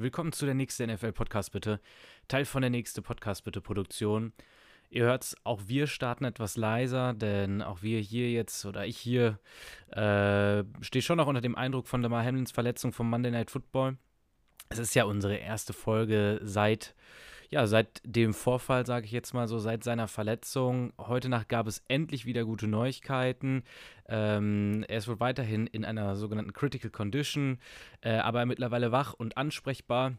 Willkommen zu der nächsten NFL Podcast bitte. Teil von der nächsten Podcast bitte Produktion. Ihr hört's, auch wir starten etwas leiser, denn auch wir hier jetzt oder ich hier äh, stehe schon noch unter dem Eindruck von Lamar Hamlins Verletzung vom Monday Night Football. Es ist ja unsere erste Folge seit ja, seit dem Vorfall, sage ich jetzt mal so, seit seiner Verletzung. Heute Nacht gab es endlich wieder gute Neuigkeiten. Ähm, er ist wohl weiterhin in einer sogenannten Critical Condition, äh, aber mittlerweile wach und ansprechbar.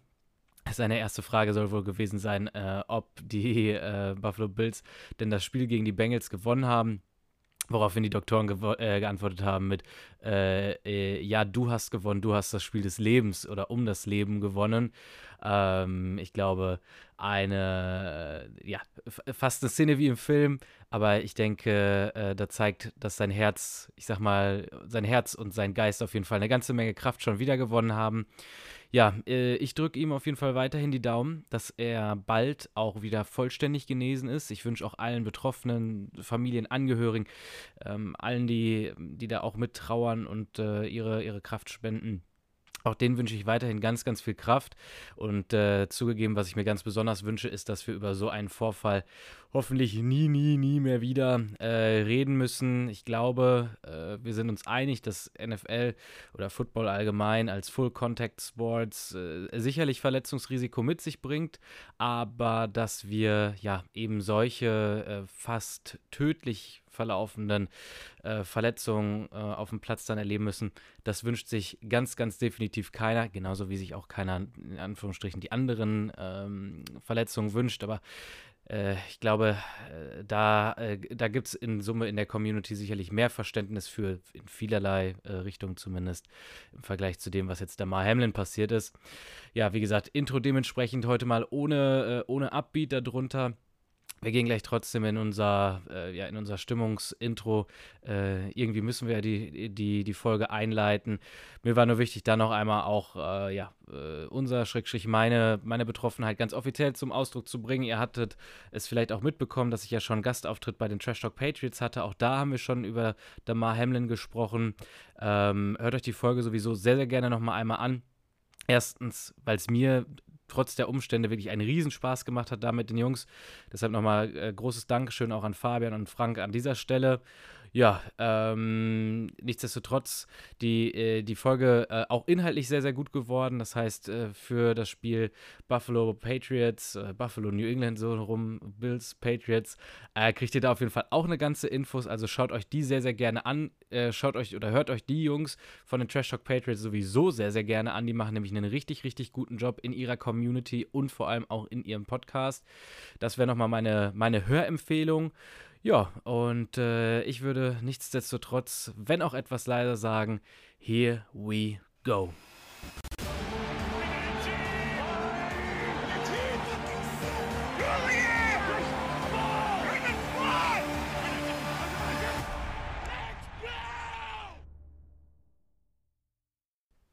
Seine erste Frage soll wohl gewesen sein, äh, ob die äh, Buffalo Bills denn das Spiel gegen die Bengals gewonnen haben. Woraufhin die Doktoren äh, geantwortet haben mit, äh, äh, ja, du hast gewonnen, du hast das Spiel des Lebens oder um das Leben gewonnen. Ähm, ich glaube, eine, äh, ja, fast eine Szene wie im Film, aber ich denke, äh, da zeigt, dass sein Herz, ich sag mal, sein Herz und sein Geist auf jeden Fall eine ganze Menge Kraft schon wieder gewonnen haben. Ja, äh, ich drücke ihm auf jeden Fall weiterhin die Daumen, dass er bald auch wieder vollständig genesen ist. Ich wünsche auch allen Betroffenen, Familienangehörigen, ähm, allen, die, die da auch mittrauern und äh, ihre, ihre Kraft spenden, auch denen wünsche ich weiterhin ganz, ganz viel Kraft. Und äh, zugegeben, was ich mir ganz besonders wünsche, ist, dass wir über so einen Vorfall hoffentlich nie, nie, nie mehr wieder äh, reden müssen. Ich glaube, äh, wir sind uns einig, dass NFL oder Football allgemein als Full Contact Sports äh, sicherlich Verletzungsrisiko mit sich bringt, aber dass wir ja eben solche äh, fast tödlich verlaufenden äh, Verletzungen äh, auf dem Platz dann erleben müssen. Das wünscht sich ganz, ganz definitiv keiner, genauso wie sich auch keiner in Anführungsstrichen die anderen ähm, Verletzungen wünscht. Aber äh, ich glaube, äh, da, äh, da gibt es in Summe in der Community sicherlich mehr Verständnis für, in vielerlei äh, Richtungen zumindest, im Vergleich zu dem, was jetzt der Mar Hamlin passiert ist. Ja, wie gesagt, Intro dementsprechend heute mal ohne, ohne Upbeat darunter. Wir gehen gleich trotzdem in unser, äh, ja, in unser Stimmungsintro. Äh, irgendwie müssen wir ja die, die, die Folge einleiten. Mir war nur wichtig, da noch einmal auch äh, ja, äh, unser Schrägstrich meine, meine Betroffenheit ganz offiziell zum Ausdruck zu bringen. Ihr hattet es vielleicht auch mitbekommen, dass ich ja schon einen Gastauftritt bei den Trash Talk Patriots hatte. Auch da haben wir schon über Damar Hamlin gesprochen. Ähm, hört euch die Folge sowieso sehr, sehr gerne nochmal einmal an. Erstens, weil es mir trotz der Umstände wirklich einen Riesenspaß gemacht hat da mit den Jungs. Deshalb nochmal äh, großes Dankeschön auch an Fabian und Frank an dieser Stelle. Ja, ähm, nichtsdestotrotz die, äh, die Folge äh, auch inhaltlich sehr, sehr gut geworden. Das heißt, äh, für das Spiel Buffalo Patriots, äh, Buffalo New England so rum, Bills Patriots, äh, kriegt ihr da auf jeden Fall auch eine ganze Infos. Also schaut euch die sehr, sehr gerne an. Äh, schaut euch oder hört euch die Jungs von den Trash Talk Patriots sowieso sehr, sehr gerne an. Die machen nämlich einen richtig, richtig guten Job in ihrer Community und vor allem auch in ihrem Podcast. Das wäre nochmal meine, meine Hörempfehlung. Ja, und äh, ich würde nichtsdestotrotz, wenn auch etwas leiser sagen, here we go.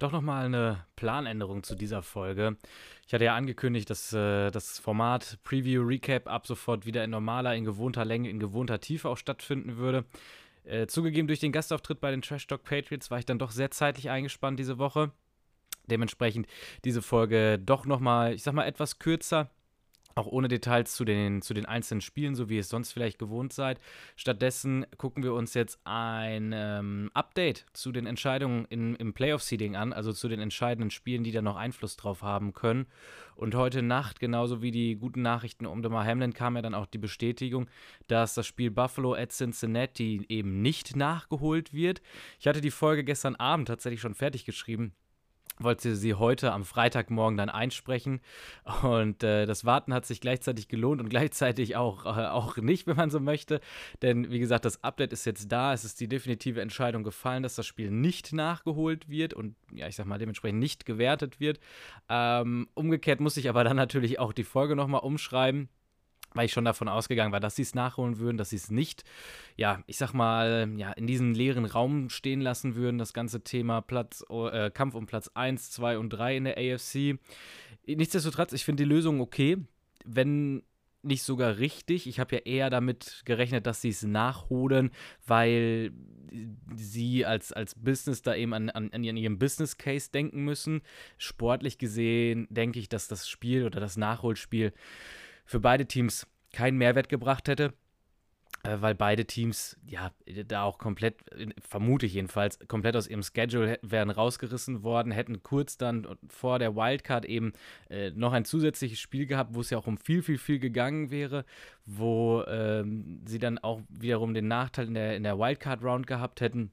Doch nochmal eine Planänderung zu dieser Folge. Ich hatte ja angekündigt, dass äh, das Format Preview Recap ab sofort wieder in normaler, in gewohnter Länge, in gewohnter Tiefe auch stattfinden würde. Äh, zugegeben, durch den Gastauftritt bei den Trash Talk Patriots war ich dann doch sehr zeitlich eingespannt diese Woche. Dementsprechend diese Folge doch nochmal, ich sag mal, etwas kürzer auch ohne Details zu den, zu den einzelnen Spielen, so wie ihr es sonst vielleicht gewohnt seid. Stattdessen gucken wir uns jetzt ein ähm, Update zu den Entscheidungen in, im Playoff-Seeding an, also zu den entscheidenden Spielen, die da noch Einfluss drauf haben können. Und heute Nacht, genauso wie die guten Nachrichten um Demar Hamlin, kam ja dann auch die Bestätigung, dass das Spiel Buffalo at Cincinnati eben nicht nachgeholt wird. Ich hatte die Folge gestern Abend tatsächlich schon fertig geschrieben wollte sie heute am Freitagmorgen dann einsprechen. Und äh, das Warten hat sich gleichzeitig gelohnt und gleichzeitig auch, äh, auch nicht, wenn man so möchte. Denn wie gesagt, das Update ist jetzt da. Es ist die definitive Entscheidung gefallen, dass das Spiel nicht nachgeholt wird und ja, ich sag mal, dementsprechend nicht gewertet wird. Ähm, umgekehrt muss ich aber dann natürlich auch die Folge nochmal umschreiben weil ich schon davon ausgegangen war, dass sie es nachholen würden, dass sie es nicht, ja, ich sag mal, ja, in diesem leeren Raum stehen lassen würden, das ganze Thema Platz, äh, Kampf um Platz 1, 2 und 3 in der AFC. Nichtsdestotrotz, ich finde die Lösung okay. Wenn nicht sogar richtig? Ich habe ja eher damit gerechnet, dass sie es nachholen, weil sie als, als Business da eben an, an, an ihrem Business Case denken müssen. Sportlich gesehen denke ich, dass das Spiel oder das Nachholspiel für beide Teams keinen Mehrwert gebracht hätte. Äh, weil beide Teams ja da auch komplett, vermute ich jedenfalls, komplett aus ihrem Schedule wären rausgerissen worden, hätten kurz dann vor der Wildcard eben äh, noch ein zusätzliches Spiel gehabt, wo es ja auch um viel, viel, viel gegangen wäre, wo ähm, sie dann auch wiederum den Nachteil in der, in der Wildcard-Round gehabt hätten.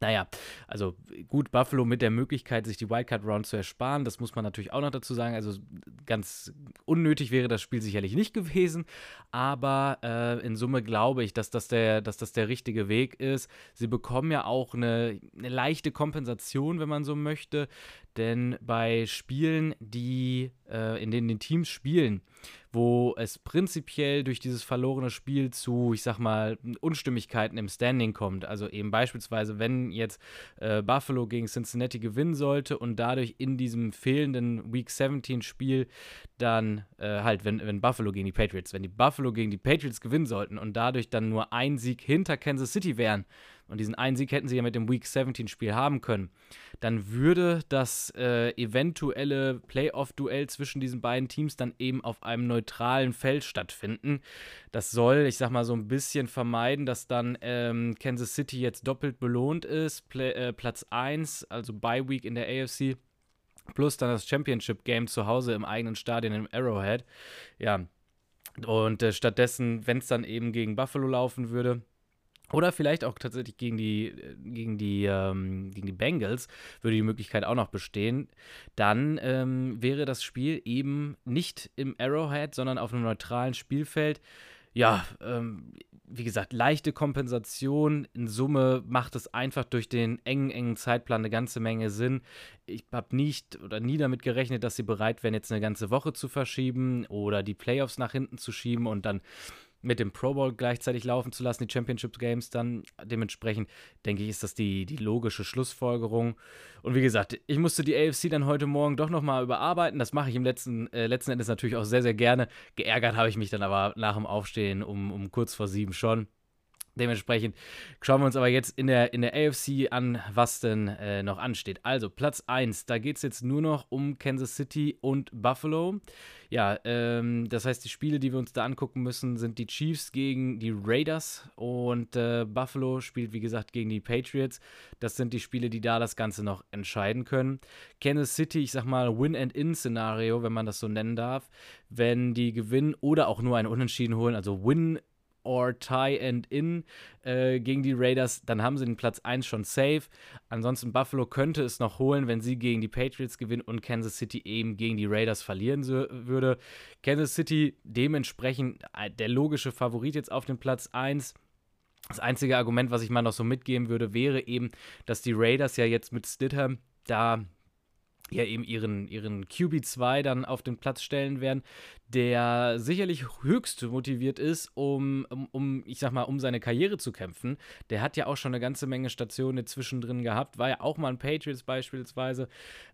Naja, also gut, Buffalo mit der Möglichkeit, sich die Wildcard-Round zu ersparen, das muss man natürlich auch noch dazu sagen. Also ganz unnötig wäre das Spiel sicherlich nicht gewesen, aber äh, in Summe glaube ich, dass das, der, dass das der richtige Weg ist. Sie bekommen ja auch eine, eine leichte Kompensation, wenn man so möchte, denn bei Spielen, die, äh, in denen die Teams spielen, wo es prinzipiell durch dieses verlorene Spiel zu, ich sag mal, Unstimmigkeiten im Standing kommt. Also eben beispielsweise, wenn jetzt äh, Buffalo gegen Cincinnati gewinnen sollte und dadurch in diesem fehlenden Week 17 Spiel dann äh, halt, wenn, wenn Buffalo gegen die Patriots, wenn die Buffalo gegen die Patriots gewinnen sollten und dadurch dann nur ein Sieg hinter Kansas City wären, und diesen einen Sieg hätten sie ja mit dem Week 17 Spiel haben können, dann würde das äh, eventuelle Playoff-Duell zwischen diesen beiden Teams dann eben auf einem neutralen Feld stattfinden. Das soll, ich sag mal, so ein bisschen vermeiden, dass dann ähm, Kansas City jetzt doppelt belohnt ist. Play, äh, Platz 1, also Bye Week in der AFC, plus dann das Championship-Game zu Hause im eigenen Stadion im Arrowhead. Ja. Und äh, stattdessen, wenn es dann eben gegen Buffalo laufen würde, oder vielleicht auch tatsächlich gegen die, gegen die, ähm, gegen die Bengals würde die Möglichkeit auch noch bestehen. Dann ähm, wäre das Spiel eben nicht im Arrowhead, sondern auf einem neutralen Spielfeld. Ja, ähm, wie gesagt, leichte Kompensation. In Summe macht es einfach durch den engen, engen Zeitplan eine ganze Menge Sinn. Ich habe nicht oder nie damit gerechnet, dass sie bereit wären, jetzt eine ganze Woche zu verschieben oder die Playoffs nach hinten zu schieben und dann mit dem Pro Bowl gleichzeitig laufen zu lassen, die Championship Games dann. Dementsprechend denke ich, ist das die, die logische Schlussfolgerung. Und wie gesagt, ich musste die AFC dann heute Morgen doch nochmal überarbeiten. Das mache ich im letzten, äh, letzten Endes natürlich auch sehr, sehr gerne. Geärgert habe ich mich dann aber nach dem Aufstehen um, um kurz vor sieben schon. Dementsprechend schauen wir uns aber jetzt in der, in der AFC an, was denn äh, noch ansteht. Also Platz 1, da geht es jetzt nur noch um Kansas City und Buffalo. Ja, ähm, das heißt, die Spiele, die wir uns da angucken müssen, sind die Chiefs gegen die Raiders und äh, Buffalo spielt, wie gesagt, gegen die Patriots. Das sind die Spiele, die da das Ganze noch entscheiden können. Kansas City, ich sag mal, Win-and-In-Szenario, wenn man das so nennen darf. Wenn die gewinnen oder auch nur ein Unentschieden holen, also Win or tie and in äh, gegen die Raiders, dann haben sie den Platz 1 schon safe. Ansonsten Buffalo könnte es noch holen, wenn sie gegen die Patriots gewinnen und Kansas City eben gegen die Raiders verlieren so, würde. Kansas City dementsprechend äh, der logische Favorit jetzt auf dem Platz 1. Das einzige Argument, was ich mal noch so mitgeben würde, wäre eben, dass die Raiders ja jetzt mit Stidham da ja eben ihren, ihren QB2 dann auf den Platz stellen werden, der sicherlich höchst motiviert ist, um, um, ich sag mal, um seine Karriere zu kämpfen. Der hat ja auch schon eine ganze Menge Stationen zwischendrin gehabt, war ja auch mal ein Patriots beispielsweise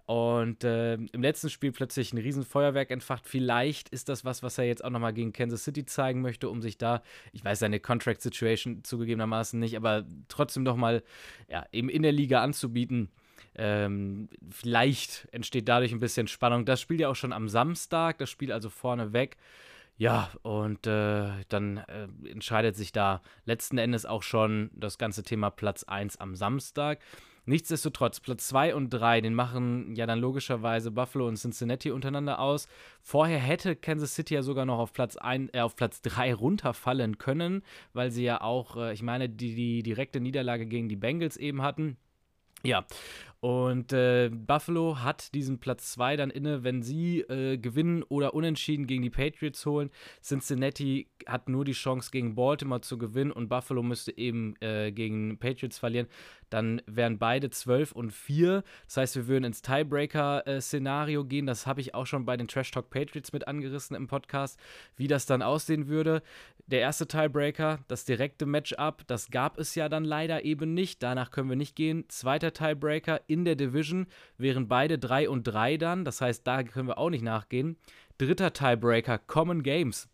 und äh, im letzten Spiel plötzlich ein Riesenfeuerwerk entfacht. Vielleicht ist das was, was er jetzt auch nochmal gegen Kansas City zeigen möchte, um sich da, ich weiß seine Contract-Situation zugegebenermaßen nicht, aber trotzdem nochmal ja, eben in der Liga anzubieten ähm, vielleicht entsteht dadurch ein bisschen Spannung. Das spielt ja auch schon am Samstag, das Spiel also vorne weg. Ja, und äh, dann äh, entscheidet sich da letzten Endes auch schon das ganze Thema Platz 1 am Samstag. Nichtsdestotrotz, Platz 2 und 3, den machen ja dann logischerweise Buffalo und Cincinnati untereinander aus. Vorher hätte Kansas City ja sogar noch auf Platz, äh, auf Platz 3 runterfallen können, weil sie ja auch, äh, ich meine, die, die direkte Niederlage gegen die Bengals eben hatten. Ja, und äh, Buffalo hat diesen Platz 2 dann inne, wenn sie äh, gewinnen oder unentschieden gegen die Patriots holen. Cincinnati hat nur die Chance, gegen Baltimore zu gewinnen und Buffalo müsste eben äh, gegen Patriots verlieren. Dann wären beide 12 und 4. Das heißt, wir würden ins Tiebreaker-Szenario gehen. Das habe ich auch schon bei den Trash Talk Patriots mit angerissen im Podcast, wie das dann aussehen würde. Der erste Tiebreaker, das direkte Matchup, das gab es ja dann leider eben nicht. Danach können wir nicht gehen. Zweiter Tiebreaker in der Division wären beide 3 und 3 dann. Das heißt, da können wir auch nicht nachgehen. Dritter Tiebreaker, Common Games.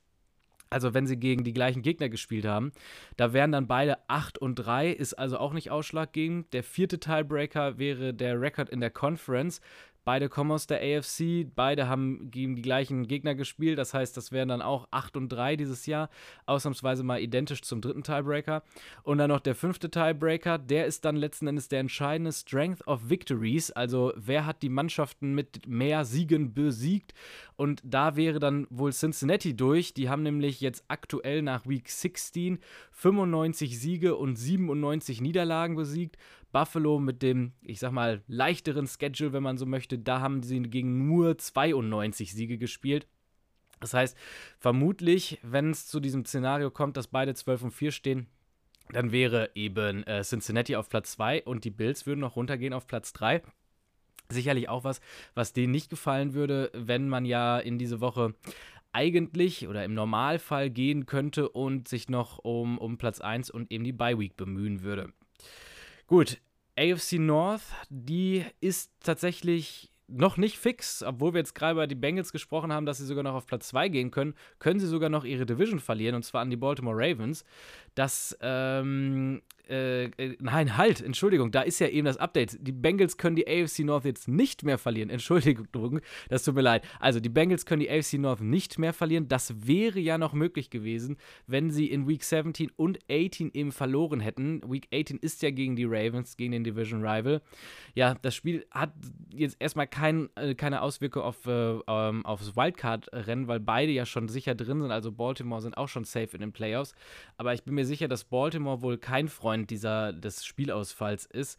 also wenn sie gegen die gleichen Gegner gespielt haben. Da wären dann beide 8 und 3, ist also auch nicht ausschlaggebend. Der vierte Tiebreaker wäre der Rekord in der Conference. Beide kommen aus der AFC, beide haben gegen die gleichen Gegner gespielt. Das heißt, das wären dann auch 8 und 3 dieses Jahr. Ausnahmsweise mal identisch zum dritten Tiebreaker. Und dann noch der fünfte Tiebreaker, der ist dann letzten Endes der entscheidende Strength of Victories. Also wer hat die Mannschaften mit mehr Siegen besiegt? Und da wäre dann wohl Cincinnati durch. Die haben nämlich jetzt aktuell nach Week 16 95 Siege und 97 Niederlagen besiegt. Buffalo mit dem, ich sag mal, leichteren Schedule, wenn man so möchte, da haben sie gegen nur 92 Siege gespielt. Das heißt, vermutlich, wenn es zu diesem Szenario kommt, dass beide 12 und 4 stehen, dann wäre eben äh, Cincinnati auf Platz 2 und die Bills würden noch runtergehen auf Platz 3. Sicherlich auch was, was denen nicht gefallen würde, wenn man ja in diese Woche eigentlich oder im Normalfall gehen könnte und sich noch um, um Platz 1 und eben die Bye Week bemühen würde. Gut, AFC North, die ist tatsächlich noch nicht fix, obwohl wir jetzt gerade über die Bengals gesprochen haben, dass sie sogar noch auf Platz 2 gehen können, können sie sogar noch ihre Division verlieren, und zwar an die Baltimore Ravens. Das ähm, äh, äh, nein, halt, Entschuldigung, da ist ja eben das Update. Die Bengals können die AFC North jetzt nicht mehr verlieren. Entschuldigung, das tut mir leid. Also, die Bengals können die AFC North nicht mehr verlieren. Das wäre ja noch möglich gewesen, wenn sie in Week 17 und 18 eben verloren hätten. Week 18 ist ja gegen die Ravens, gegen den Division Rival. Ja, das Spiel hat jetzt erstmal kein, äh, keine Auswirkung auf, äh, ähm, aufs Wildcard-Rennen, weil beide ja schon sicher drin sind. Also, Baltimore sind auch schon safe in den Playoffs. Aber ich bin mir sicher, dass Baltimore wohl kein Freund dieser, des Spielausfalls ist.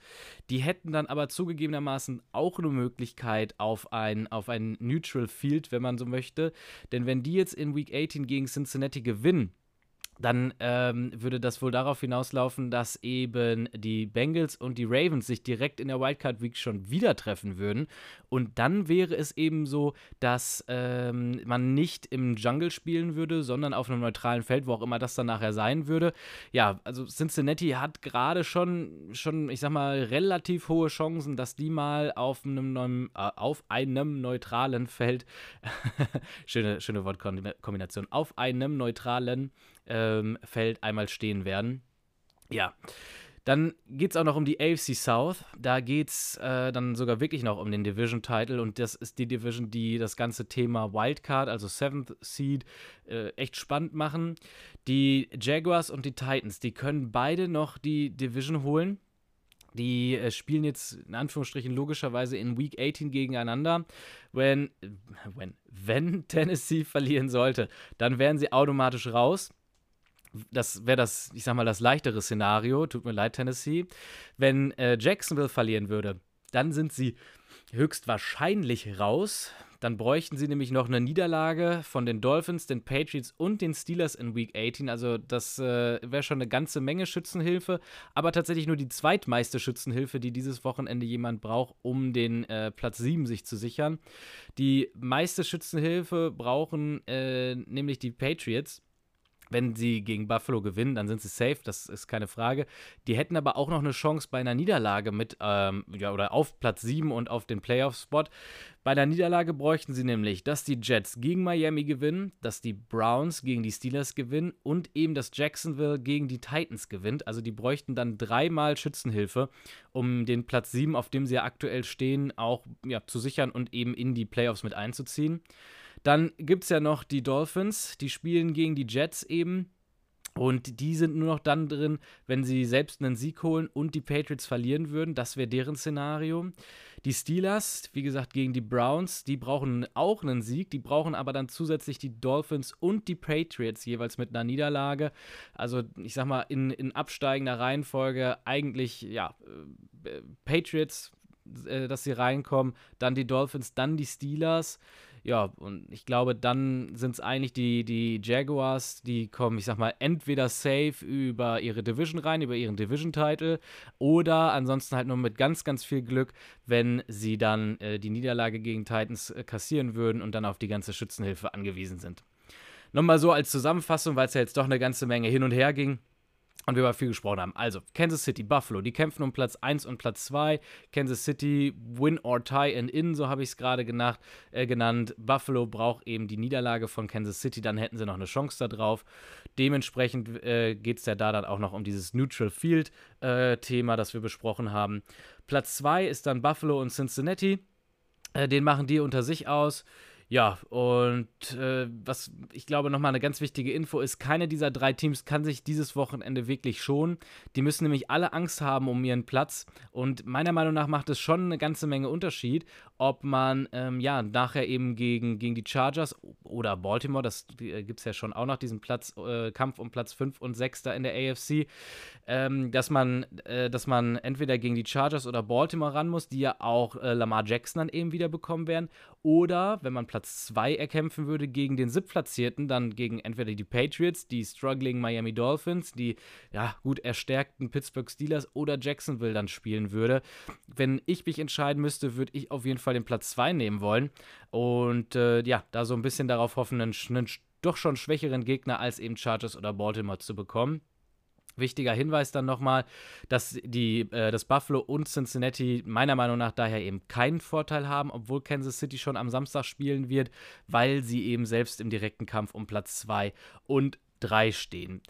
Die hätten dann aber zugegebenermaßen auch eine Möglichkeit auf ein, auf ein Neutral Field, wenn man so möchte. Denn wenn die jetzt in Week 18 gegen Cincinnati gewinnen, dann ähm, würde das wohl darauf hinauslaufen, dass eben die Bengals und die Ravens sich direkt in der Wildcard Week schon wieder treffen würden. Und dann wäre es eben so, dass ähm, man nicht im Jungle spielen würde, sondern auf einem neutralen Feld, wo auch immer das dann nachher sein würde. Ja, also Cincinnati hat gerade schon, schon, ich sag mal, relativ hohe Chancen, dass die mal auf einem, neuen, äh, auf einem neutralen Feld, schöne, schöne Wortkombination, auf einem neutralen ähm, Feld einmal stehen werden. Ja. Dann geht es auch noch um die AFC South. Da geht es äh, dann sogar wirklich noch um den Division-Title. Und das ist die Division, die das ganze Thema Wildcard, also Seventh Seed, äh, echt spannend machen. Die Jaguars und die Titans, die können beide noch die Division holen. Die äh, spielen jetzt in Anführungsstrichen logischerweise in Week 18 gegeneinander. Wenn, wenn, wenn Tennessee verlieren sollte, dann wären sie automatisch raus das wäre das, ich sag mal, das leichtere Szenario. Tut mir leid, Tennessee. Wenn äh, Jacksonville verlieren würde, dann sind sie höchstwahrscheinlich raus. Dann bräuchten sie nämlich noch eine Niederlage von den Dolphins, den Patriots und den Steelers in Week 18. Also das äh, wäre schon eine ganze Menge Schützenhilfe, aber tatsächlich nur die zweitmeiste Schützenhilfe, die dieses Wochenende jemand braucht, um den äh, Platz 7 sich zu sichern. Die meiste Schützenhilfe brauchen äh, nämlich die Patriots wenn sie gegen Buffalo gewinnen, dann sind sie safe, das ist keine Frage. Die hätten aber auch noch eine Chance bei einer Niederlage mit, ähm, ja, oder auf Platz 7 und auf den Playoff-Spot. Bei der Niederlage bräuchten sie nämlich, dass die Jets gegen Miami gewinnen, dass die Browns gegen die Steelers gewinnen und eben, dass Jacksonville gegen die Titans gewinnt. Also die bräuchten dann dreimal Schützenhilfe, um den Platz 7, auf dem sie ja aktuell stehen, auch ja, zu sichern und eben in die Playoffs mit einzuziehen. Dann gibt es ja noch die Dolphins, die spielen gegen die Jets eben. Und die sind nur noch dann drin, wenn sie selbst einen Sieg holen und die Patriots verlieren würden. Das wäre deren Szenario. Die Steelers, wie gesagt, gegen die Browns, die brauchen auch einen Sieg. Die brauchen aber dann zusätzlich die Dolphins und die Patriots jeweils mit einer Niederlage. Also, ich sag mal, in, in absteigender Reihenfolge eigentlich, ja, äh, Patriots, äh, dass sie reinkommen, dann die Dolphins, dann die Steelers ja, und ich glaube, dann sind es eigentlich die, die Jaguars, die kommen, ich sag mal, entweder safe über ihre Division rein, über ihren Division-Title, oder ansonsten halt nur mit ganz, ganz viel Glück, wenn sie dann äh, die Niederlage gegen Titans äh, kassieren würden und dann auf die ganze Schützenhilfe angewiesen sind. Nochmal so als Zusammenfassung, weil es ja jetzt doch eine ganze Menge hin und her ging. Und wir über viel gesprochen haben. Also, Kansas City, Buffalo, die kämpfen um Platz 1 und Platz 2. Kansas City, win or tie and in, so habe ich es gerade äh, genannt. Buffalo braucht eben die Niederlage von Kansas City, dann hätten sie noch eine Chance da drauf. Dementsprechend äh, geht es ja da dann auch noch um dieses Neutral Field-Thema, äh, das wir besprochen haben. Platz 2 ist dann Buffalo und Cincinnati. Äh, den machen die unter sich aus. Ja, und äh, was ich glaube nochmal eine ganz wichtige Info ist, keine dieser drei Teams kann sich dieses Wochenende wirklich schonen. Die müssen nämlich alle Angst haben um ihren Platz. Und meiner Meinung nach macht es schon eine ganze Menge Unterschied, ob man ähm, ja nachher eben gegen, gegen die Chargers oder Baltimore, das äh, gibt es ja schon auch noch, diesen Platz, äh, Kampf um Platz 5 und 6 da in der AFC, ähm, dass man, äh, dass man entweder gegen die Chargers oder Baltimore ran muss, die ja auch äh, Lamar Jackson dann eben wieder bekommen werden, oder wenn man Platz 2 erkämpfen würde gegen den Siebtplatzierten, dann gegen entweder die Patriots, die struggling Miami Dolphins, die ja gut erstärkten Pittsburgh Steelers oder Jacksonville dann spielen würde. Wenn ich mich entscheiden müsste, würde ich auf jeden Fall den Platz 2 nehmen wollen und äh, ja, da so ein bisschen darauf hoffen, einen, einen doch schon schwächeren Gegner als eben Chargers oder Baltimore zu bekommen. Wichtiger Hinweis dann nochmal, dass die, äh, das Buffalo und Cincinnati meiner Meinung nach daher eben keinen Vorteil haben, obwohl Kansas City schon am Samstag spielen wird, weil sie eben selbst im direkten Kampf um Platz 2 und 3 stehen.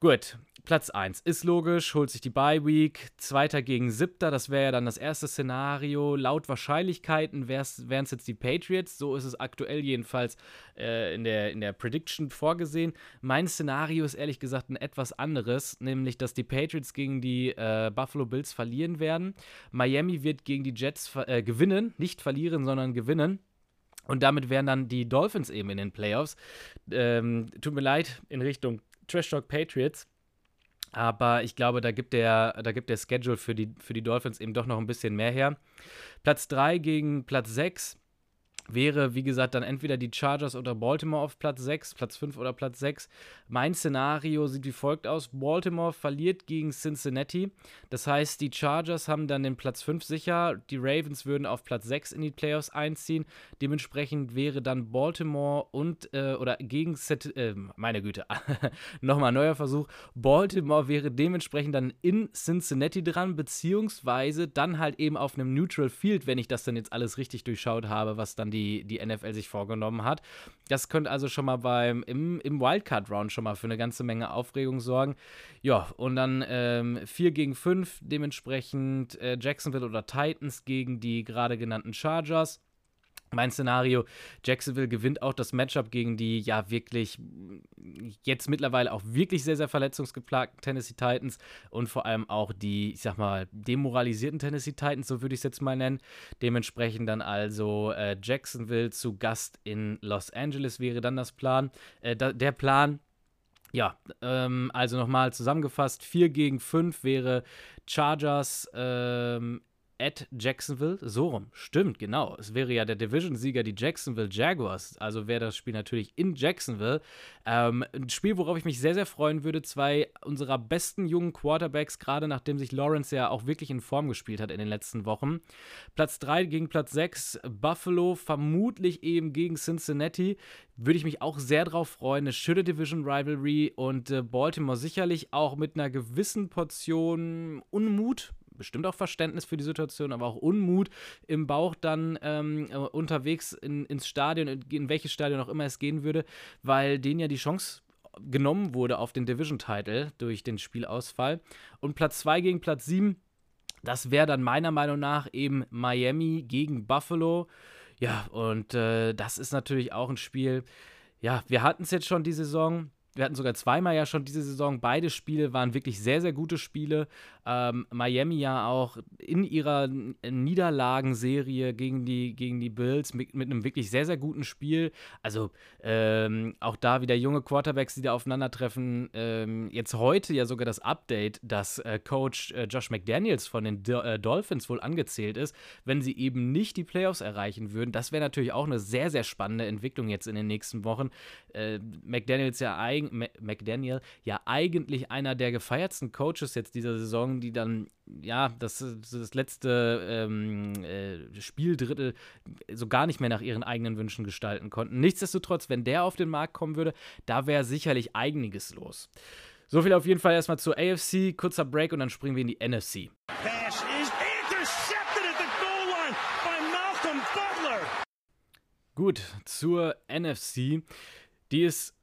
Gut, Platz 1 ist logisch, holt sich die Bye Week, zweiter gegen siebter, das wäre ja dann das erste Szenario. Laut Wahrscheinlichkeiten wären es jetzt die Patriots, so ist es aktuell jedenfalls äh, in, der, in der Prediction vorgesehen. Mein Szenario ist ehrlich gesagt ein etwas anderes, nämlich dass die Patriots gegen die äh, Buffalo Bills verlieren werden. Miami wird gegen die Jets äh, gewinnen, nicht verlieren, sondern gewinnen. Und damit wären dann die Dolphins eben in den Playoffs. Ähm, tut mir leid, in Richtung Trash Talk Patriots. Aber ich glaube, da gibt der, da gibt der Schedule für die, für die Dolphins eben doch noch ein bisschen mehr her. Platz 3 gegen Platz 6 wäre, wie gesagt, dann entweder die Chargers oder Baltimore auf Platz 6, Platz 5 oder Platz 6. Mein Szenario sieht wie folgt aus: Baltimore verliert gegen Cincinnati. Das heißt, die Chargers haben dann den Platz 5 sicher. Die Ravens würden auf Platz 6 in die Playoffs einziehen. Dementsprechend wäre dann Baltimore und äh, oder gegen Set, äh, meine Güte, nochmal neuer Versuch. Baltimore wäre dementsprechend dann in Cincinnati dran, beziehungsweise dann halt eben auf einem Neutral Field, wenn ich das dann jetzt alles richtig durchschaut habe, was dann die, die NFL sich vorgenommen hat. Das könnte also schon mal beim, im, im Wildcard-Round schon mal für eine ganze Menge Aufregung sorgen. Ja, und dann ähm, 4 gegen 5, dementsprechend äh, Jacksonville oder Titans gegen die gerade genannten Chargers. Mein Szenario, Jacksonville gewinnt auch das Matchup gegen die ja wirklich jetzt mittlerweile auch wirklich sehr, sehr verletzungsgeplagten Tennessee Titans und vor allem auch die, ich sag mal, demoralisierten Tennessee Titans, so würde ich es jetzt mal nennen. Dementsprechend dann also äh, Jacksonville zu Gast in Los Angeles wäre dann das Plan. Äh, da, der Plan, ja, ähm, also nochmal zusammengefasst, 4 gegen 5 wäre Chargers ähm, at Jacksonville. So rum. Stimmt, genau. Es wäre ja der Division-Sieger, die Jacksonville Jaguars. Also wäre das Spiel natürlich in Jacksonville. Ähm, ein Spiel, worauf ich mich sehr, sehr freuen würde. Zwei unserer besten jungen Quarterbacks, gerade nachdem sich Lawrence ja auch wirklich in Form gespielt hat in den letzten Wochen. Platz 3 gegen Platz 6. Buffalo vermutlich eben gegen Cincinnati. Würde ich mich auch sehr drauf freuen. Eine schöne Division-Rivalry und äh, Baltimore sicherlich auch mit einer gewissen Portion Unmut bestimmt auch Verständnis für die Situation, aber auch Unmut im Bauch dann ähm, äh, unterwegs in, ins Stadion, in welches Stadion auch immer es gehen würde, weil denen ja die Chance genommen wurde auf den Division-Title durch den Spielausfall. Und Platz 2 gegen Platz 7, das wäre dann meiner Meinung nach eben Miami gegen Buffalo. Ja, und äh, das ist natürlich auch ein Spiel. Ja, wir hatten es jetzt schon die Saison wir hatten sogar zweimal ja schon diese Saison. Beide Spiele waren wirklich sehr, sehr gute Spiele. Ähm, Miami ja auch in ihrer Niederlagenserie gegen die, gegen die Bills mit, mit einem wirklich sehr, sehr guten Spiel. Also ähm, auch da wieder junge Quarterbacks, die da aufeinandertreffen. Ähm, jetzt heute ja sogar das Update, dass äh, Coach äh, Josh McDaniels von den Do äh, Dolphins wohl angezählt ist, wenn sie eben nicht die Playoffs erreichen würden. Das wäre natürlich auch eine sehr, sehr spannende Entwicklung jetzt in den nächsten Wochen. Äh, McDaniels ja eigentlich McDaniel ja eigentlich einer der gefeiertsten Coaches jetzt dieser Saison, die dann ja das, das letzte ähm, äh, Spieldrittel so gar nicht mehr nach ihren eigenen Wünschen gestalten konnten. Nichtsdestotrotz, wenn der auf den Markt kommen würde, da wäre sicherlich einiges los. So viel auf jeden Fall erstmal zur AFC, kurzer Break und dann springen wir in die NFC. Pass is intercepted at the goal line by Malcolm Butler. Gut, zur NFC. Die ist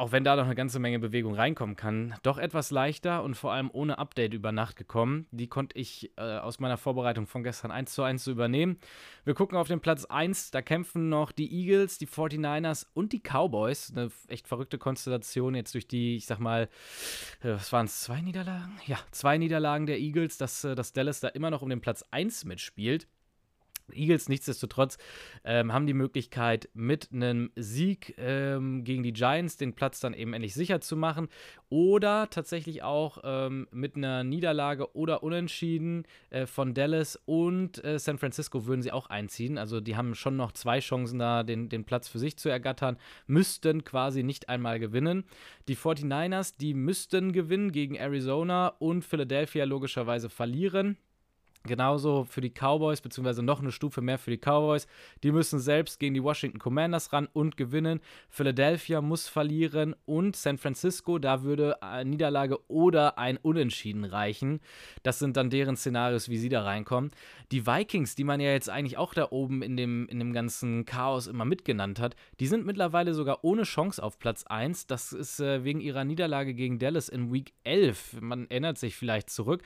auch wenn da noch eine ganze Menge Bewegung reinkommen kann, doch etwas leichter und vor allem ohne Update über Nacht gekommen. Die konnte ich äh, aus meiner Vorbereitung von gestern 1 zu 1 zu übernehmen. Wir gucken auf den Platz 1, da kämpfen noch die Eagles, die 49ers und die Cowboys. Eine echt verrückte Konstellation jetzt durch die, ich sag mal, äh, was waren es, zwei Niederlagen? Ja, zwei Niederlagen der Eagles, dass, äh, dass Dallas da immer noch um den Platz 1 mitspielt. Eagles nichtsdestotrotz ähm, haben die Möglichkeit, mit einem Sieg ähm, gegen die Giants den Platz dann eben endlich sicher zu machen oder tatsächlich auch ähm, mit einer Niederlage oder Unentschieden äh, von Dallas und äh, San Francisco würden sie auch einziehen. Also die haben schon noch zwei Chancen da, den, den Platz für sich zu ergattern, müssten quasi nicht einmal gewinnen. Die 49ers, die müssten gewinnen gegen Arizona und Philadelphia logischerweise verlieren. Genauso für die Cowboys, beziehungsweise noch eine Stufe mehr für die Cowboys. Die müssen selbst gegen die Washington Commanders ran und gewinnen. Philadelphia muss verlieren und San Francisco, da würde eine Niederlage oder ein Unentschieden reichen. Das sind dann deren Szenarios, wie sie da reinkommen. Die Vikings, die man ja jetzt eigentlich auch da oben in dem, in dem ganzen Chaos immer mitgenannt hat, die sind mittlerweile sogar ohne Chance auf Platz 1. Das ist äh, wegen ihrer Niederlage gegen Dallas in Week 11. Man erinnert sich vielleicht zurück,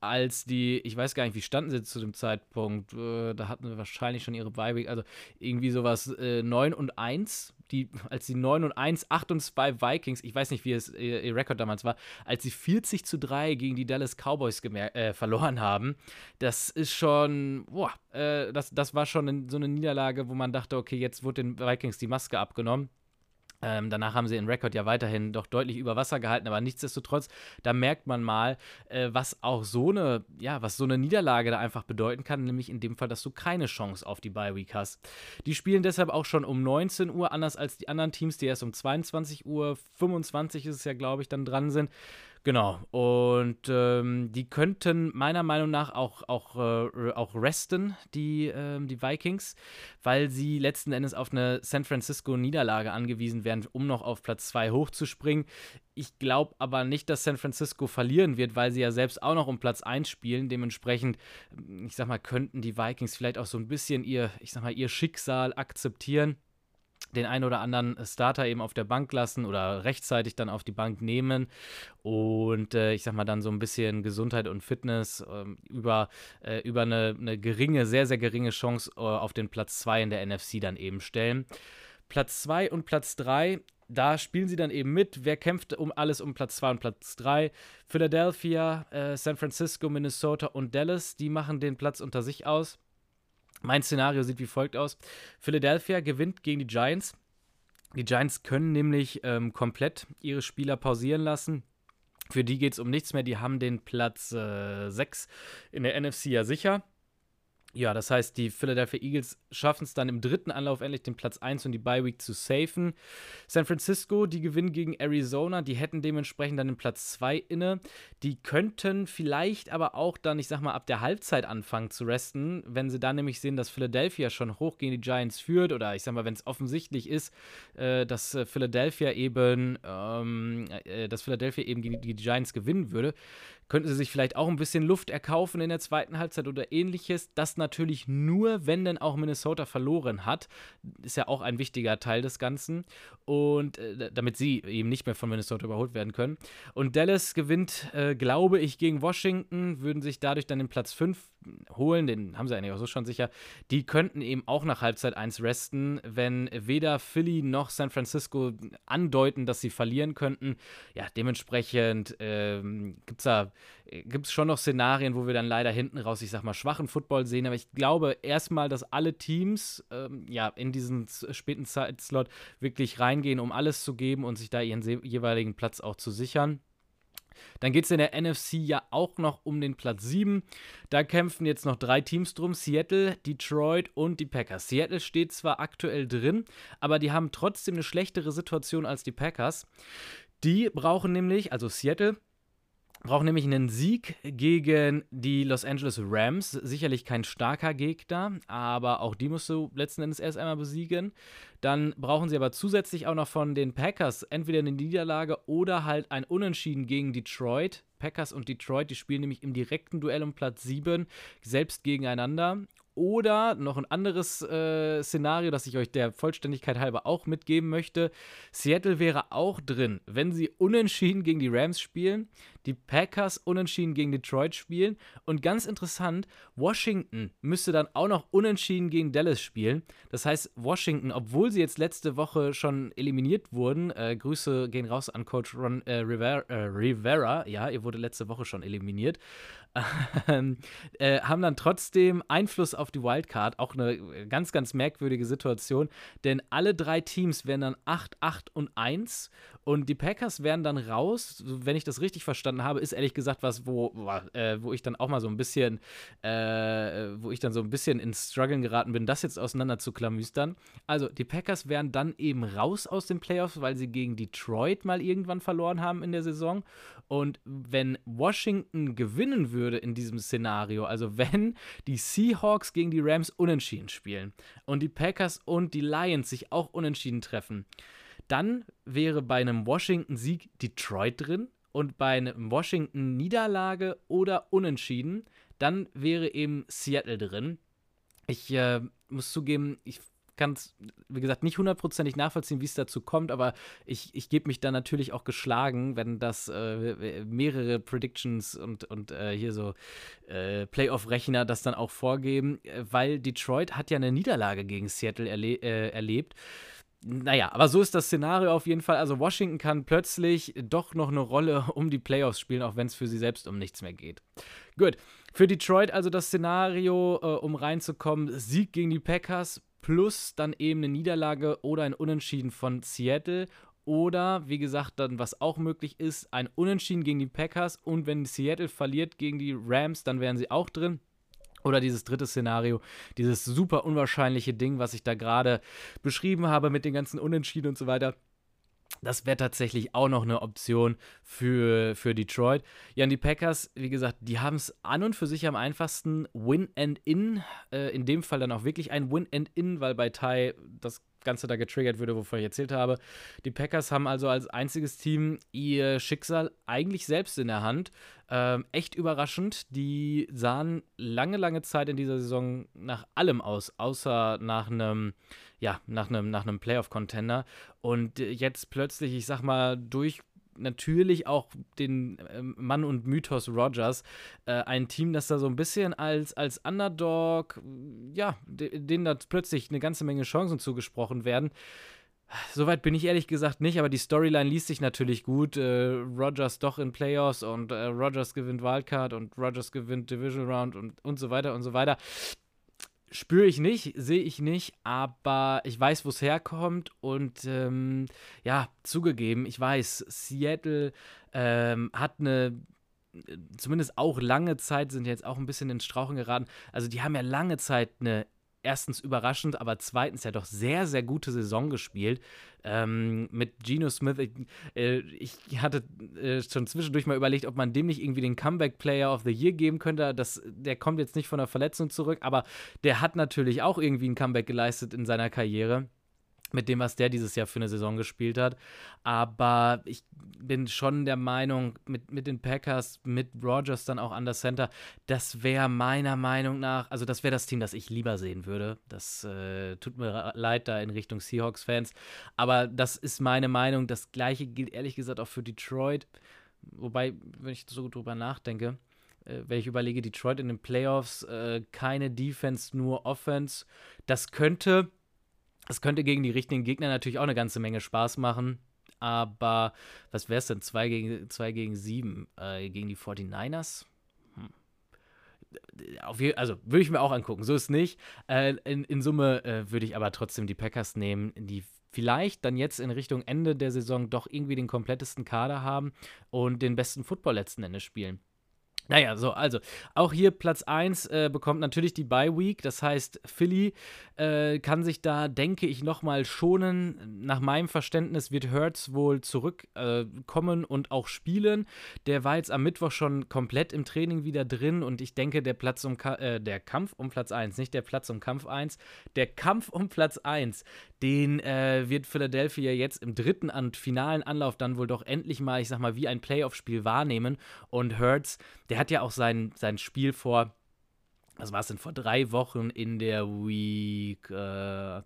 als die, ich weiß gar nicht, wie standen sie zu dem Zeitpunkt? Äh, da hatten sie wahrscheinlich schon ihre Bye also irgendwie sowas äh, 9 und 1, die, als sie 9 und 1, 8 und 2 Vikings, ich weiß nicht, wie es ihr, ihr Rekord damals war, als sie 40 zu 3 gegen die Dallas Cowboys äh, verloren haben. Das ist schon, boah, äh, das, das war schon so eine Niederlage, wo man dachte, okay, jetzt wurde den Vikings die Maske abgenommen. Ähm, danach haben sie den Rekord ja weiterhin doch deutlich über Wasser gehalten, aber nichtsdestotrotz, da merkt man mal, äh, was auch so eine, ja, was so eine Niederlage da einfach bedeuten kann, nämlich in dem Fall, dass du keine Chance auf die Bye Week hast. Die spielen deshalb auch schon um 19 Uhr, anders als die anderen Teams, die erst um 22 Uhr 25 ist es ja, glaube ich, dann dran sind. Genau. Und ähm, die könnten meiner Meinung nach auch, auch, äh, auch resten, die, äh, die Vikings, weil sie letzten Endes auf eine San Francisco-Niederlage angewiesen wären, um noch auf Platz 2 hochzuspringen. Ich glaube aber nicht, dass San Francisco verlieren wird, weil sie ja selbst auch noch um Platz 1 spielen. Dementsprechend, ich sag mal, könnten die Vikings vielleicht auch so ein bisschen ihr, ich sag mal, ihr Schicksal akzeptieren den einen oder anderen Starter eben auf der Bank lassen oder rechtzeitig dann auf die Bank nehmen und äh, ich sag mal dann so ein bisschen Gesundheit und Fitness äh, über, äh, über eine, eine, geringe, sehr, sehr geringe Chance äh, auf den Platz 2 in der NFC dann eben stellen. Platz 2 und Platz 3 da spielen sie dann eben mit. Wer kämpft um alles um Platz 2 und Platz 3? Philadelphia, äh, San Francisco, Minnesota und Dallas, die machen den Platz unter sich aus. Mein Szenario sieht wie folgt aus. Philadelphia gewinnt gegen die Giants. Die Giants können nämlich ähm, komplett ihre Spieler pausieren lassen. Für die geht es um nichts mehr. Die haben den Platz äh, 6 in der NFC ja sicher. Ja, das heißt, die Philadelphia Eagles schaffen es dann im dritten Anlauf endlich den Platz 1 und die Bye Week zu safen. San Francisco, die gewinnen gegen Arizona, die hätten dementsprechend dann den Platz 2 inne. Die könnten vielleicht aber auch dann, ich sag mal, ab der Halbzeit anfangen zu resten, wenn sie dann nämlich sehen, dass Philadelphia schon hoch gegen die Giants führt oder ich sag mal, wenn es offensichtlich ist, äh, dass äh, Philadelphia eben, ähm, äh, dass Philadelphia eben gegen die Giants gewinnen würde könnten sie sich vielleicht auch ein bisschen Luft erkaufen in der zweiten Halbzeit oder ähnliches. Das natürlich nur, wenn denn auch Minnesota verloren hat. Ist ja auch ein wichtiger Teil des Ganzen. Und äh, damit sie eben nicht mehr von Minnesota überholt werden können. Und Dallas gewinnt, äh, glaube ich, gegen Washington, würden sich dadurch dann den Platz 5 holen, den haben sie eigentlich auch so schon sicher. Die könnten eben auch nach Halbzeit 1 resten, wenn weder Philly noch San Francisco andeuten, dass sie verlieren könnten. Ja, dementsprechend ähm, gibt es da gibt's schon noch Szenarien, wo wir dann leider hinten raus, ich sag mal, schwachen Football sehen. Aber ich glaube erstmal, dass alle Teams ähm, ja in diesen späten Zeitslot wirklich reingehen, um alles zu geben und sich da ihren jeweiligen Platz auch zu sichern. Dann geht es in der NFC ja auch noch um den Platz 7. Da kämpfen jetzt noch drei Teams drum: Seattle, Detroit und die Packers. Seattle steht zwar aktuell drin, aber die haben trotzdem eine schlechtere Situation als die Packers. Die brauchen nämlich, also Seattle, brauchen nämlich einen Sieg gegen die Los Angeles Rams. Sicherlich kein starker Gegner, aber auch die musst du letzten Endes erst einmal besiegen. Dann brauchen sie aber zusätzlich auch noch von den Packers entweder eine Niederlage oder halt ein Unentschieden gegen Detroit. Packers und Detroit, die spielen nämlich im direkten Duell um Platz 7 selbst gegeneinander. Oder noch ein anderes äh, Szenario, das ich euch der Vollständigkeit halber auch mitgeben möchte. Seattle wäre auch drin, wenn sie unentschieden gegen die Rams spielen, die Packers unentschieden gegen Detroit spielen. Und ganz interessant, Washington müsste dann auch noch unentschieden gegen Dallas spielen. Das heißt, Washington, obwohl sie jetzt letzte Woche schon eliminiert wurden, äh, Grüße gehen raus an Coach Ron äh, Rivera, äh, Rivera, ja, ihr wurde letzte Woche schon eliminiert, ähm, äh, haben dann trotzdem Einfluss auf die Wildcard. Auch eine ganz, ganz merkwürdige Situation, denn alle drei Teams wären dann 8, 8 und 1 und die Packers wären dann raus. Wenn ich das richtig verstanden habe, ist ehrlich gesagt was, wo, äh, wo ich dann auch mal so ein bisschen, äh, wo ich dann so ein bisschen ins Struggeln geraten bin, das jetzt auseinander zu klamüstern. Also, die Packers wären dann eben raus aus den Playoffs, weil sie gegen Detroit mal irgendwann verloren haben in der Saison. Und wenn Washington gewinnen würde in diesem Szenario, also wenn die Seahawks gegen die Rams unentschieden spielen und die Packers und die Lions sich auch unentschieden treffen, dann wäre bei einem Washington-Sieg Detroit drin und bei einem Washington-Niederlage oder Unentschieden, dann wäre eben Seattle drin. Ich äh, muss zugeben, ich kann es, wie gesagt, nicht hundertprozentig nachvollziehen, wie es dazu kommt, aber ich, ich gebe mich da natürlich auch geschlagen, wenn das äh, mehrere Predictions und, und äh, hier so äh, Playoff-Rechner das dann auch vorgeben, äh, weil Detroit hat ja eine Niederlage gegen Seattle erle äh, erlebt. Naja, aber so ist das Szenario auf jeden Fall. Also Washington kann plötzlich doch noch eine Rolle um die Playoffs spielen, auch wenn es für sie selbst um nichts mehr geht. Gut, für Detroit also das Szenario, äh, um reinzukommen, Sieg gegen die Packers, plus dann eben eine Niederlage oder ein Unentschieden von Seattle oder, wie gesagt, dann, was auch möglich ist, ein Unentschieden gegen die Packers und wenn Seattle verliert gegen die Rams, dann wären sie auch drin. Oder dieses dritte Szenario, dieses super unwahrscheinliche Ding, was ich da gerade beschrieben habe mit den ganzen Unentschieden und so weiter. Das wäre tatsächlich auch noch eine Option für, für Detroit. Ja, und die Packers, wie gesagt, die haben es an und für sich am einfachsten. Win and In. Äh, in dem Fall dann auch wirklich ein Win and In, weil bei Ty das Ganze da getriggert würde, wovon ich erzählt habe. Die Packers haben also als einziges Team ihr Schicksal eigentlich selbst in der Hand. Ähm, echt überraschend. Die sahen lange, lange Zeit in dieser Saison nach allem aus, außer nach einem ja, nach einem, nach einem Playoff-Contender. Und äh, jetzt plötzlich, ich sag mal, durch natürlich auch den äh, Mann und Mythos Rogers, äh, ein Team, das da so ein bisschen als, als Underdog, ja, denen da plötzlich eine ganze Menge Chancen zugesprochen werden. Soweit bin ich ehrlich gesagt nicht, aber die Storyline liest sich natürlich gut. Äh, Rogers doch in Playoffs und äh, Rogers gewinnt Wildcard und Rogers gewinnt Division Round und, und so weiter und so weiter. Spüre ich nicht, sehe ich nicht, aber ich weiß, wo es herkommt und ähm, ja, zugegeben, ich weiß, Seattle ähm, hat eine zumindest auch lange Zeit, sind jetzt auch ein bisschen ins Strauchen geraten. Also die haben ja lange Zeit eine erstens überraschend, aber zweitens ja doch sehr, sehr gute Saison gespielt. Ähm, mit Geno Smith, ich, äh, ich hatte äh, schon zwischendurch mal überlegt, ob man dem nicht irgendwie den Comeback Player of the Year geben könnte. Das, der kommt jetzt nicht von der Verletzung zurück, aber der hat natürlich auch irgendwie ein Comeback geleistet in seiner Karriere mit dem, was der dieses Jahr für eine Saison gespielt hat. Aber ich bin schon der Meinung, mit, mit den Packers, mit Rogers dann auch an der Center, das wäre meiner Meinung nach, also das wäre das Team, das ich lieber sehen würde. Das äh, tut mir leid da in Richtung Seahawks-Fans. Aber das ist meine Meinung. Das gleiche gilt ehrlich gesagt auch für Detroit. Wobei, wenn ich so drüber nachdenke, äh, wenn ich überlege, Detroit in den Playoffs, äh, keine Defense, nur Offense, das könnte das könnte gegen die richtigen Gegner natürlich auch eine ganze Menge Spaß machen. Aber was wäre es denn? 2 gegen 2 gegen 7 äh, gegen die 49ers? Hm. Auf also würde ich mir auch angucken, so ist nicht. Äh, in, in, Summe äh, würde ich aber trotzdem die Packers nehmen, die vielleicht dann jetzt in Richtung Ende der Saison doch irgendwie den komplettesten Kader haben und den besten Football letzten Endes spielen. Naja, so, also auch hier Platz 1 äh, bekommt natürlich die Bye Week. Das heißt, Philly äh, kann sich da, denke ich, nochmal schonen. Nach meinem Verständnis wird Hurts wohl zurückkommen äh, und auch spielen. Der war jetzt am Mittwoch schon komplett im Training wieder drin und ich denke, der Platz um äh, der Kampf um Platz 1, nicht der Platz um Kampf 1, der Kampf um Platz 1, den äh, wird Philadelphia jetzt im dritten und finalen Anlauf dann wohl doch endlich mal, ich sag mal, wie ein Playoff-Spiel wahrnehmen. Und Hurts, der hat ja auch sein, sein Spiel vor was war es denn vor drei Wochen in der Week, äh,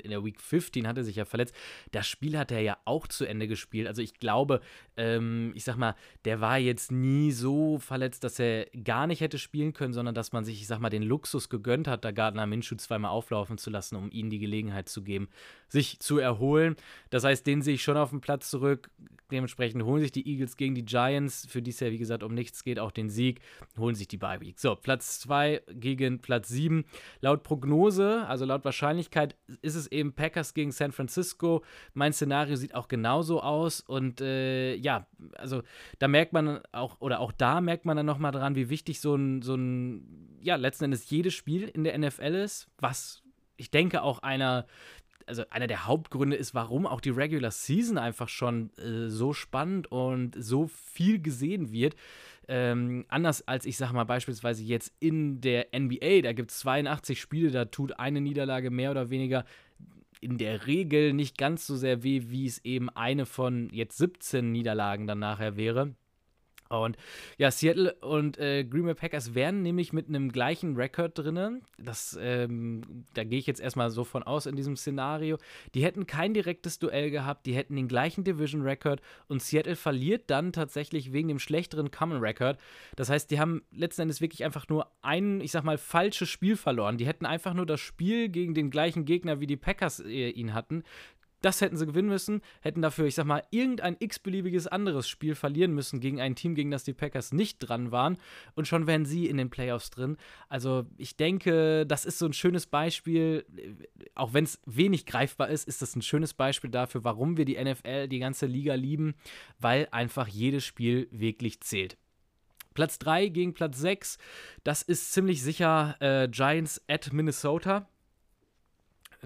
in der Week 15 hat er sich ja verletzt. Das Spiel hat er ja auch zu Ende gespielt. Also ich glaube, ähm, ich sag mal, der war jetzt nie so verletzt, dass er gar nicht hätte spielen können, sondern dass man sich, ich sag mal, den Luxus gegönnt hat, da Gardner Minshew zweimal auflaufen zu lassen, um ihnen die Gelegenheit zu geben, sich zu erholen. Das heißt, den sehe ich schon auf dem Platz zurück. Dementsprechend holen sich die Eagles gegen die Giants, für die es ja wie gesagt um nichts geht, auch den Sieg, holen sich die Bye Week. So, Platz 2 gegen Platz 7. Laut Prognose, also laut Wahrscheinlichkeit, ist es eben Packers gegen San Francisco. Mein Szenario sieht auch genauso aus und äh, ja, also da merkt man auch, oder auch da merkt man dann nochmal dran, wie wichtig so ein, so ein, ja, letzten Endes jedes Spiel in der NFL ist, was ich denke auch einer also einer der Hauptgründe ist, warum auch die Regular Season einfach schon äh, so spannend und so viel gesehen wird. Ähm, anders als ich sag mal beispielsweise jetzt in der NBA, da gibt es 82 Spiele, da tut eine Niederlage mehr oder weniger in der Regel nicht ganz so sehr weh, wie es eben eine von jetzt 17 Niederlagen dann nachher wäre. Und ja, Seattle und äh, Green Bay Packers wären nämlich mit einem gleichen Rekord drin. Das, ähm, da gehe ich jetzt erstmal so von aus in diesem Szenario. Die hätten kein direktes Duell gehabt, die hätten den gleichen Division Record und Seattle verliert dann tatsächlich wegen dem schlechteren Common Record. Das heißt, die haben letzten Endes wirklich einfach nur ein, ich sag mal, falsches Spiel verloren. Die hätten einfach nur das Spiel gegen den gleichen Gegner wie die Packers äh, ihn hatten das hätten sie gewinnen müssen, hätten dafür, ich sag mal, irgendein x-beliebiges anderes Spiel verlieren müssen gegen ein Team, gegen das die Packers nicht dran waren. Und schon wären sie in den Playoffs drin. Also ich denke, das ist so ein schönes Beispiel, auch wenn es wenig greifbar ist, ist das ein schönes Beispiel dafür, warum wir die NFL, die ganze Liga lieben, weil einfach jedes Spiel wirklich zählt. Platz 3 gegen Platz 6, das ist ziemlich sicher äh, Giants at Minnesota.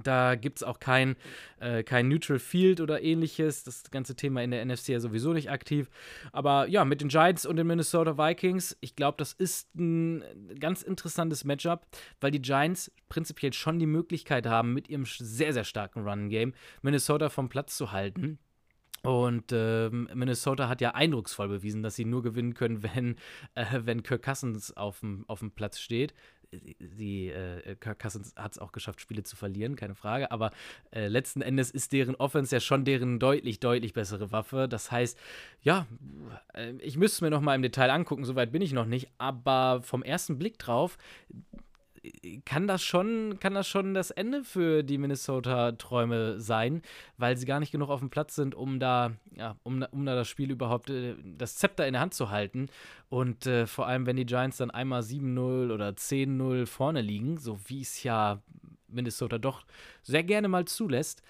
Da gibt es auch kein, äh, kein Neutral Field oder ähnliches. Das ganze Thema in der NFC ja sowieso nicht aktiv. Aber ja, mit den Giants und den Minnesota Vikings, ich glaube, das ist ein ganz interessantes Matchup, weil die Giants prinzipiell schon die Möglichkeit haben, mit ihrem sehr, sehr starken Run-Game Minnesota vom Platz zu halten. Und ähm, Minnesota hat ja eindrucksvoll bewiesen, dass sie nur gewinnen können, wenn, äh, wenn Kirk Cousins auf dem Platz steht sie, äh, Kirk Cousins hat es auch geschafft, Spiele zu verlieren, keine Frage. Aber äh, letzten Endes ist deren Offense ja schon deren deutlich, deutlich bessere Waffe. Das heißt, ja, äh, ich müsste es mir noch mal im Detail angucken, soweit bin ich noch nicht. Aber vom ersten Blick drauf kann das schon, kann das schon das Ende für die Minnesota-Träume sein, weil sie gar nicht genug auf dem Platz sind, um da, ja, um, um da das Spiel überhaupt, äh, das Zepter in der Hand zu halten. Und äh, vor allem, wenn die Giants dann einmal 7-0 oder 10-0 vorne liegen, so wie es ja Minnesota doch sehr gerne mal zulässt,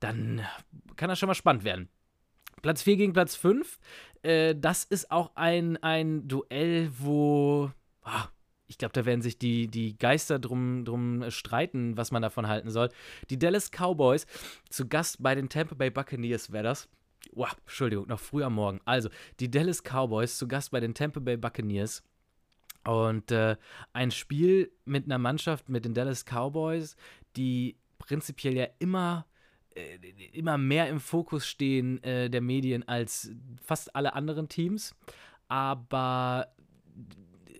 dann kann das schon mal spannend werden. Platz 4 gegen Platz 5. Äh, das ist auch ein, ein Duell, wo. Ah, ich glaube, da werden sich die, die Geister drum, drum streiten, was man davon halten soll. Die Dallas Cowboys zu Gast bei den Tampa Bay Buccaneers wäre das. Wow, Entschuldigung, noch früh am Morgen. Also, die Dallas Cowboys zu Gast bei den Tampa Bay Buccaneers. Und äh, ein Spiel mit einer Mannschaft, mit den Dallas Cowboys, die prinzipiell ja immer äh, immer mehr im Fokus stehen äh, der Medien als fast alle anderen Teams. Aber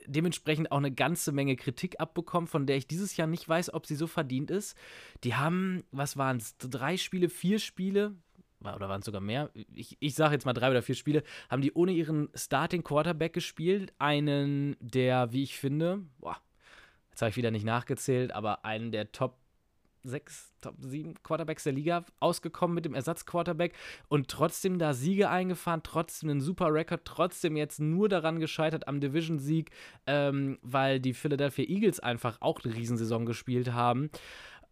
dementsprechend auch eine ganze Menge Kritik abbekommen, von der ich dieses Jahr nicht weiß, ob sie so verdient ist. Die haben, was waren es, drei Spiele, vier Spiele, oder waren es sogar mehr? Ich, ich sage jetzt mal drei oder vier Spiele, haben die ohne ihren Starting Quarterback gespielt. Einen der, wie ich finde, boah, jetzt habe ich wieder nicht nachgezählt, aber einen der Top sechs, Top sieben Quarterbacks der Liga ausgekommen mit dem Ersatzquarterback und trotzdem da Siege eingefahren, trotzdem einen super Rekord, trotzdem jetzt nur daran gescheitert am Division-Sieg, ähm, weil die Philadelphia Eagles einfach auch eine Riesensaison gespielt haben.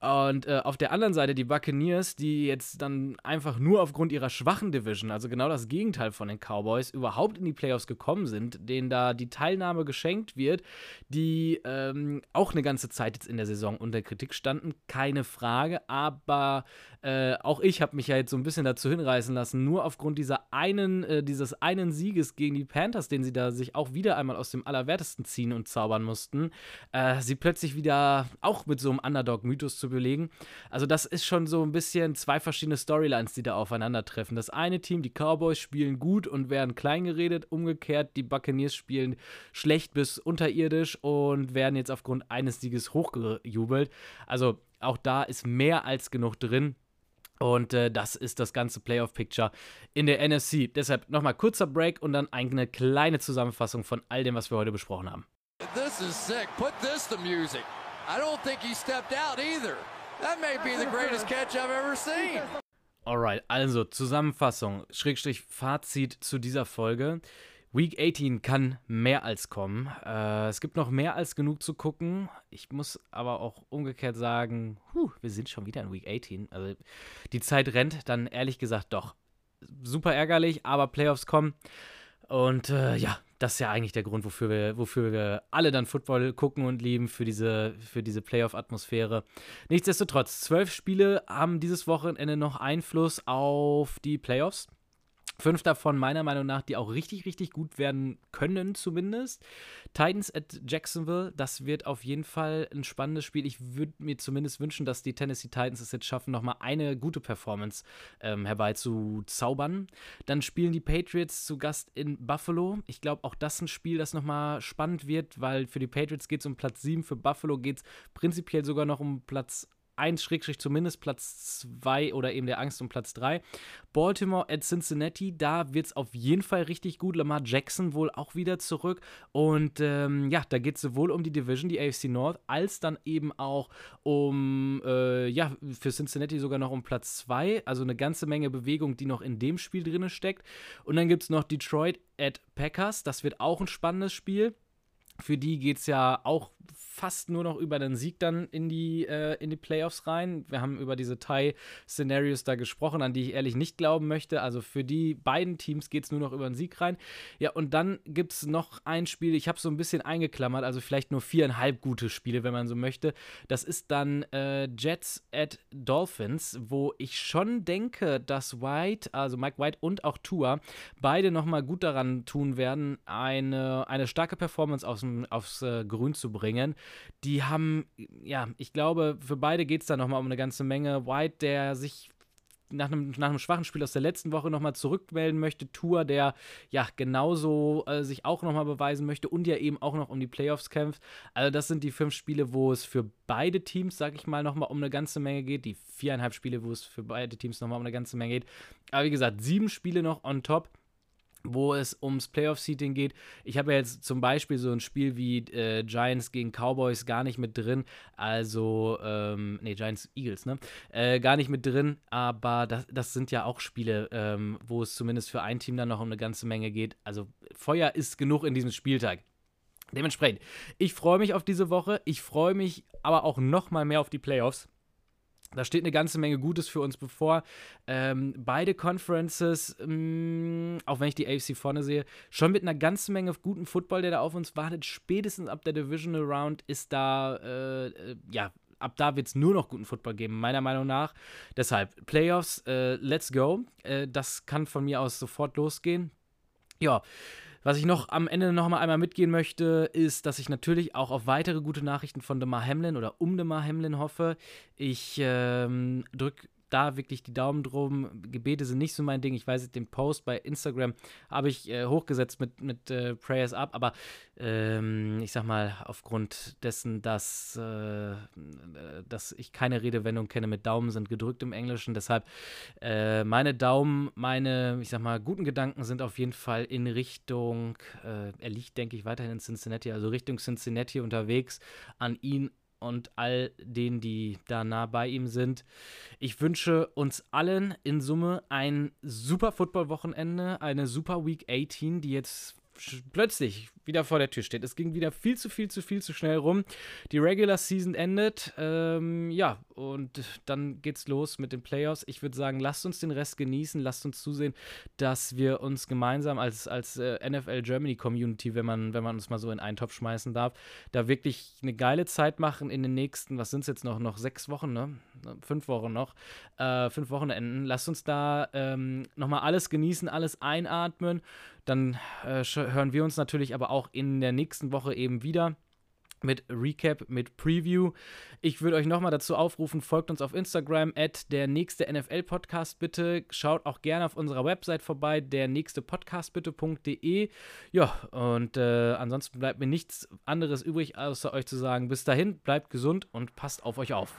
Und äh, auf der anderen Seite die Buccaneers, die jetzt dann einfach nur aufgrund ihrer schwachen Division, also genau das Gegenteil von den Cowboys, überhaupt in die Playoffs gekommen sind, denen da die Teilnahme geschenkt wird, die ähm, auch eine ganze Zeit jetzt in der Saison unter Kritik standen, keine Frage. Aber äh, auch ich habe mich ja jetzt so ein bisschen dazu hinreißen lassen, nur aufgrund dieser einen, äh, dieses einen Sieges gegen die Panthers, den sie da sich auch wieder einmal aus dem Allerwertesten ziehen und zaubern mussten, äh, sie plötzlich wieder auch mit so einem Underdog-Mythos zu belegen. Also das ist schon so ein bisschen zwei verschiedene Storylines, die da aufeinandertreffen. Das eine Team, die Cowboys, spielen gut und werden kleingeredet. Umgekehrt, die Buccaneers spielen schlecht bis unterirdisch und werden jetzt aufgrund eines Sieges hochgejubelt. Also auch da ist mehr als genug drin. Und äh, das ist das ganze Playoff-Picture in der NFC. Deshalb nochmal kurzer Break und dann eine kleine Zusammenfassung von all dem, was wir heute besprochen haben. This is sick. Put this to music. I don't think he stepped out either. That may be the greatest catch I've ever seen. Alright, also Zusammenfassung, Schrägstrich Fazit zu dieser Folge. Week 18 kann mehr als kommen. Äh, es gibt noch mehr als genug zu gucken. Ich muss aber auch umgekehrt sagen, huh, wir sind schon wieder in Week 18. Also die Zeit rennt dann ehrlich gesagt doch. Super ärgerlich, aber Playoffs kommen. Und äh, ja, das ist ja eigentlich der Grund, wofür wir, wofür wir alle dann Football gucken und lieben, für diese, für diese Playoff-Atmosphäre. Nichtsdestotrotz, zwölf Spiele haben dieses Wochenende noch Einfluss auf die Playoffs. Fünf davon meiner Meinung nach, die auch richtig, richtig gut werden können, zumindest. Titans at Jacksonville, das wird auf jeden Fall ein spannendes Spiel. Ich würde mir zumindest wünschen, dass die Tennessee Titans es jetzt schaffen, nochmal eine gute Performance ähm, herbeizuzaubern. Dann spielen die Patriots zu Gast in Buffalo. Ich glaube, auch das ist ein Spiel, das nochmal spannend wird, weil für die Patriots geht es um Platz 7, für Buffalo geht es prinzipiell sogar noch um Platz 1 Schrägstrich zumindest Platz 2 oder eben der Angst um Platz 3. Baltimore at Cincinnati, da wird es auf jeden Fall richtig gut. Lamar Jackson wohl auch wieder zurück. Und ähm, ja, da geht es sowohl um die Division, die AFC North, als dann eben auch um, äh, ja, für Cincinnati sogar noch um Platz 2. Also eine ganze Menge Bewegung, die noch in dem Spiel drin steckt. Und dann gibt es noch Detroit at Packers. Das wird auch ein spannendes Spiel. Für die geht es ja auch fast nur noch über den Sieg dann in die, äh, in die Playoffs rein. Wir haben über diese Tie-Szenarios da gesprochen, an die ich ehrlich nicht glauben möchte. Also für die beiden Teams geht es nur noch über den Sieg rein. Ja, und dann gibt es noch ein Spiel, ich habe so ein bisschen eingeklammert, also vielleicht nur viereinhalb gute Spiele, wenn man so möchte. Das ist dann äh, Jets at Dolphins, wo ich schon denke, dass White, also Mike White und auch Tua, beide nochmal gut daran tun werden, eine, eine starke Performance aufs, aufs äh, Grün zu bringen die haben, ja, ich glaube, für beide geht es da nochmal um eine ganze Menge. White, der sich nach einem, nach einem schwachen Spiel aus der letzten Woche nochmal zurückmelden möchte. Tour, der ja genauso äh, sich auch nochmal beweisen möchte und ja eben auch noch um die Playoffs kämpft. Also das sind die fünf Spiele, wo es für beide Teams, sag ich mal, nochmal um eine ganze Menge geht. Die viereinhalb Spiele, wo es für beide Teams nochmal um eine ganze Menge geht. Aber wie gesagt, sieben Spiele noch on top wo es ums Playoff-Seating geht. Ich habe ja jetzt zum Beispiel so ein Spiel wie äh, Giants gegen Cowboys gar nicht mit drin. Also, ähm, nee, Giants Eagles, ne? Äh, gar nicht mit drin, aber das, das sind ja auch Spiele, ähm, wo es zumindest für ein Team dann noch um eine ganze Menge geht. Also, Feuer ist genug in diesem Spieltag. Dementsprechend, ich freue mich auf diese Woche. Ich freue mich aber auch noch mal mehr auf die Playoffs. Da steht eine ganze Menge Gutes für uns bevor. Ähm, beide Conferences, mh, mm, auch wenn ich die AFC vorne sehe, schon mit einer ganzen Menge guten Football, der da auf uns wartet. Spätestens ab der Divisional Round ist da, äh, äh, ja, ab da wird es nur noch guten Football geben, meiner Meinung nach. Deshalb, Playoffs, äh, let's go. Äh, das kann von mir aus sofort losgehen. Ja, was ich noch am Ende noch mal einmal mitgehen möchte, ist, dass ich natürlich auch auf weitere gute Nachrichten von Demar Hamlin oder um Demar Hamlin hoffe. Ich ähm, drücke da wirklich die Daumen drum. Gebete sind nicht so mein Ding. Ich weiß, den Post bei Instagram habe ich äh, hochgesetzt mit, mit äh, Prayers Up, aber ähm, ich sag mal, aufgrund dessen, dass, äh, dass ich keine Redewendung kenne mit Daumen sind gedrückt im Englischen. Deshalb äh, meine Daumen, meine, ich sag mal, guten Gedanken sind auf jeden Fall in Richtung, äh, er liegt, denke ich, weiterhin in Cincinnati, also Richtung Cincinnati unterwegs, an ihn und all denen, die da nah bei ihm sind. Ich wünsche uns allen in Summe ein super Football-Wochenende, eine super Week 18, die jetzt plötzlich wieder vor der Tür steht. Es ging wieder viel zu viel zu viel zu schnell rum. Die Regular Season endet. Ähm, ja, und dann geht's los mit den Playoffs. Ich würde sagen, lasst uns den Rest genießen. Lasst uns zusehen, dass wir uns gemeinsam als, als äh, NFL Germany Community, wenn man, wenn man uns mal so in einen Topf schmeißen darf, da wirklich eine geile Zeit machen in den nächsten, was sind es jetzt noch, noch sechs Wochen, ne? Fünf Wochen noch. Äh, fünf Wochenenden. Lasst uns da ähm, nochmal alles genießen, alles einatmen. Dann äh, hören wir uns natürlich aber auch in der nächsten Woche eben wieder mit Recap, mit Preview. Ich würde euch nochmal dazu aufrufen, folgt uns auf Instagram, at der nächste NFL-Podcast bitte. Schaut auch gerne auf unserer Website vorbei, der nächste Podcast bitte.de. Ja, und äh, ansonsten bleibt mir nichts anderes übrig, außer euch zu sagen, bis dahin, bleibt gesund und passt auf euch auf.